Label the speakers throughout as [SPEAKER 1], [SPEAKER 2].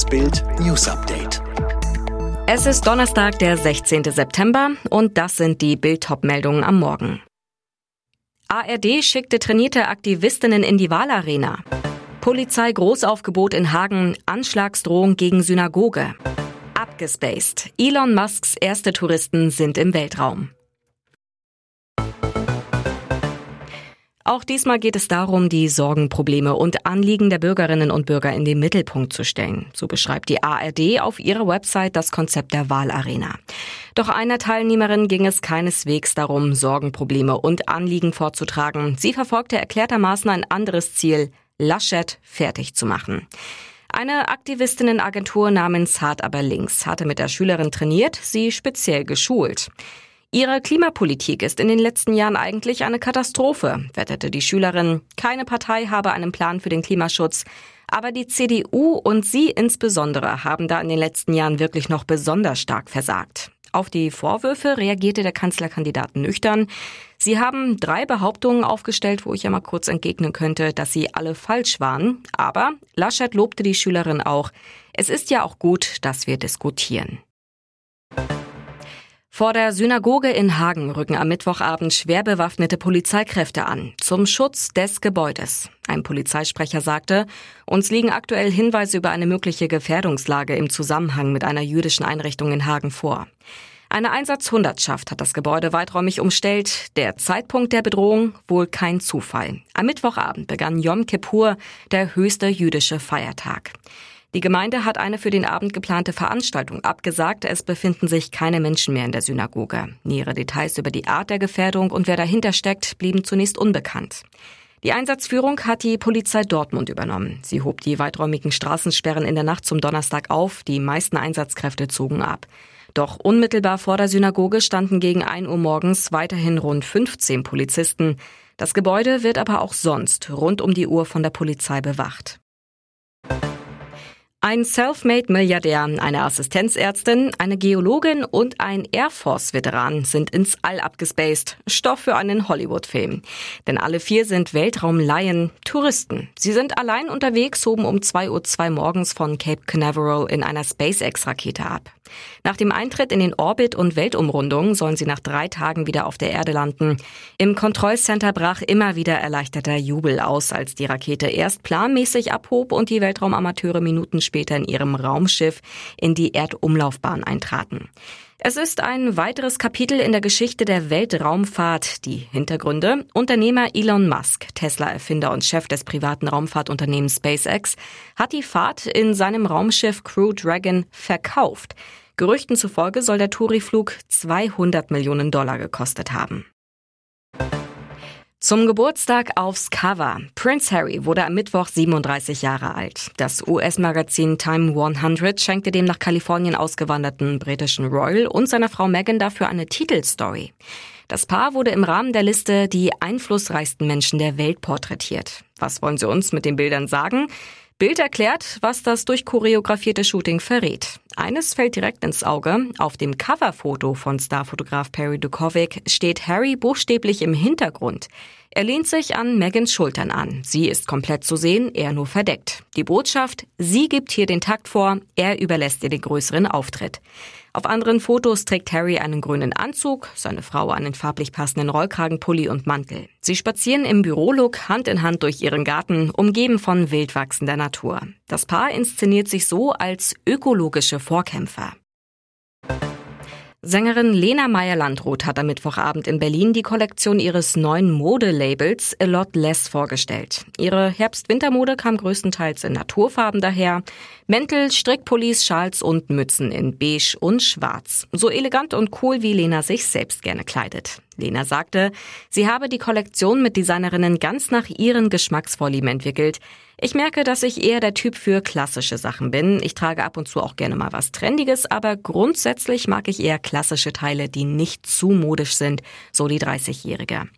[SPEAKER 1] Das Bild News Update.
[SPEAKER 2] Es ist Donnerstag, der 16. September und das sind die Bild-Top-Meldungen am Morgen. ARD schickte trainierte Aktivistinnen in die Wahlarena. Polizei Großaufgebot in Hagen, Anschlagsdrohung gegen Synagoge. Abgespaced. Elon Musks erste Touristen sind im Weltraum. Auch diesmal geht es darum, die Sorgen, Probleme und Anliegen der Bürgerinnen und Bürger in den Mittelpunkt zu stellen. So beschreibt die ARD auf ihrer Website das Konzept der Wahlarena. Doch einer Teilnehmerin ging es keineswegs darum, Sorgen, Probleme und Anliegen vorzutragen. Sie verfolgte erklärtermaßen ein anderes Ziel, Laschet fertig zu machen. Eine Aktivistinnenagentur namens Hart aber links hatte mit der Schülerin trainiert, sie speziell geschult. Ihre Klimapolitik ist in den letzten Jahren eigentlich eine Katastrophe, wetterte die Schülerin. Keine Partei habe einen Plan für den Klimaschutz. Aber die CDU und Sie insbesondere haben da in den letzten Jahren wirklich noch besonders stark versagt. Auf die Vorwürfe reagierte der Kanzlerkandidat nüchtern. Sie haben drei Behauptungen aufgestellt, wo ich ja mal kurz entgegnen könnte, dass sie alle falsch waren. Aber Laschet lobte die Schülerin auch. Es ist ja auch gut, dass wir diskutieren. Vor der Synagoge in Hagen rücken am Mittwochabend schwer bewaffnete Polizeikräfte an, zum Schutz des Gebäudes. Ein Polizeisprecher sagte, uns liegen aktuell Hinweise über eine mögliche Gefährdungslage im Zusammenhang mit einer jüdischen Einrichtung in Hagen vor. Eine Einsatzhundertschaft hat das Gebäude weiträumig umstellt. Der Zeitpunkt der Bedrohung wohl kein Zufall. Am Mittwochabend begann Yom Kippur, der höchste jüdische Feiertag. Die Gemeinde hat eine für den Abend geplante Veranstaltung abgesagt. Es befinden sich keine Menschen mehr in der Synagoge. Nähere Details über die Art der Gefährdung und wer dahinter steckt, blieben zunächst unbekannt. Die Einsatzführung hat die Polizei Dortmund übernommen. Sie hob die weiträumigen Straßensperren in der Nacht zum Donnerstag auf. Die meisten Einsatzkräfte zogen ab. Doch unmittelbar vor der Synagoge standen gegen 1 Uhr morgens weiterhin rund 15 Polizisten. Das Gebäude wird aber auch sonst rund um die Uhr von der Polizei bewacht. Ein Selfmade-Milliardär, eine Assistenzärztin, eine Geologin und ein Air Force-Veteran sind ins All abgespaced. Stoff für einen Hollywood-Film. Denn alle vier sind Weltraumlaien, Touristen. Sie sind allein unterwegs, hoben um 2.02 Uhr morgens von Cape Canaveral in einer SpaceX-Rakete ab. Nach dem Eintritt in den Orbit und Weltumrundung sollen sie nach drei Tagen wieder auf der Erde landen. Im Kontrollcenter brach immer wieder erleichterter Jubel aus, als die Rakete erst planmäßig abhob und die Weltraumamateure Minuten später in ihrem Raumschiff in die Erdumlaufbahn eintraten. Es ist ein weiteres Kapitel in der Geschichte der Weltraumfahrt. Die Hintergründe. Unternehmer Elon Musk, Tesla-Erfinder und Chef des privaten Raumfahrtunternehmens SpaceX, hat die Fahrt in seinem Raumschiff Crew Dragon verkauft. Gerüchten zufolge soll der Touriflug 200 Millionen Dollar gekostet haben. Zum Geburtstag aufs Cover. Prince Harry wurde am Mittwoch 37 Jahre alt. Das US-Magazin Time 100 schenkte dem nach Kalifornien ausgewanderten britischen Royal und seiner Frau Meghan dafür eine Titelstory. Das Paar wurde im Rahmen der Liste die einflussreichsten Menschen der Welt porträtiert. Was wollen sie uns mit den Bildern sagen? Bild erklärt, was das durch choreografierte Shooting verrät. Eines fällt direkt ins Auge. Auf dem Coverfoto von Starfotograf Perry Dukovic steht Harry buchstäblich im Hintergrund. Er lehnt sich an Megans Schultern an. Sie ist komplett zu sehen, er nur verdeckt. Die Botschaft, sie gibt hier den Takt vor, er überlässt ihr den größeren Auftritt. Auf anderen Fotos trägt Harry einen grünen Anzug, seine Frau einen farblich passenden Rollkragenpulli und Mantel. Sie spazieren im Bürolook Hand in Hand durch ihren Garten, umgeben von wild wachsender Natur. Das Paar inszeniert sich so als ökologische Vorkämpfer. Sängerin Lena Meyer-Landrut hat am Mittwochabend in Berlin die Kollektion ihres neuen Modelabels A Lot Less vorgestellt. Ihre Herbst-Wintermode kam größtenteils in Naturfarben daher. Mäntel, Strickpullis, Schals und Mützen in beige und schwarz. So elegant und cool, wie Lena sich selbst gerne kleidet. Lena sagte, sie habe die Kollektion mit Designerinnen ganz nach ihren Geschmacksvorlieben entwickelt. Ich merke, dass ich eher der Typ für klassische Sachen bin. Ich trage ab und zu auch gerne mal was Trendiges, aber grundsätzlich mag ich eher klassische Teile, die nicht zu modisch sind, so die 30-Jährige.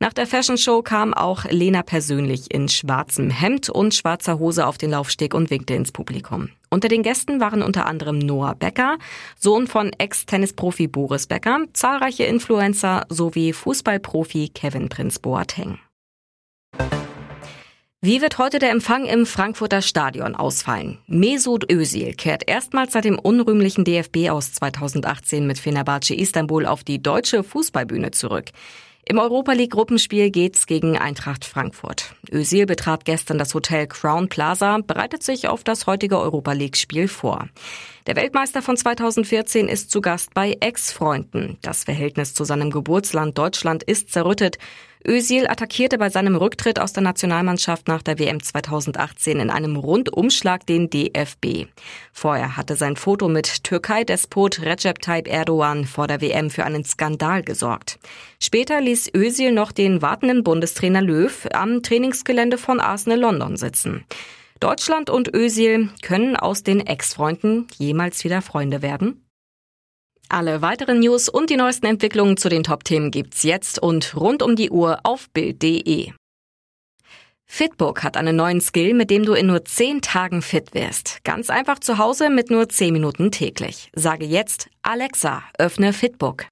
[SPEAKER 2] Nach der Fashion Show kam auch Lena persönlich in schwarzem Hemd und schwarzer Hose auf den Laufsteg und winkte ins Publikum. Unter den Gästen waren unter anderem Noah Becker, Sohn von Ex-Tennisprofi Boris Becker, zahlreiche Influencer sowie Fußballprofi Kevin Prinz Boateng. Wie wird heute der Empfang im Frankfurter Stadion ausfallen? Mesut Özil kehrt erstmals seit dem unrühmlichen DFB aus 2018 mit Fenerbahce Istanbul auf die deutsche Fußballbühne zurück. Im Europa League Gruppenspiel geht's gegen Eintracht Frankfurt. Özil betrat gestern das Hotel Crown Plaza, bereitet sich auf das heutige Europa League Spiel vor. Der Weltmeister von 2014 ist zu Gast bei Ex-Freunden. Das Verhältnis zu seinem Geburtsland Deutschland ist zerrüttet. Özil attackierte bei seinem Rücktritt aus der Nationalmannschaft nach der WM 2018 in einem Rundumschlag den DFB. Vorher hatte sein Foto mit Türkei-Despot Recep Tayyip Erdogan vor der WM für einen Skandal gesorgt. Später ließ Özil noch den wartenden Bundestrainer Löw am Trainingsgelände von Arsenal London sitzen. Deutschland und Özil können aus den Ex-Freunden jemals wieder Freunde werden? Alle weiteren News und die neuesten Entwicklungen zu den Top-Themen gibt's jetzt und rund um die Uhr auf Bild.de. Fitbook hat einen neuen Skill, mit dem du in nur 10 Tagen fit wirst. Ganz einfach zu Hause mit nur 10 Minuten täglich. Sage jetzt Alexa, öffne Fitbook.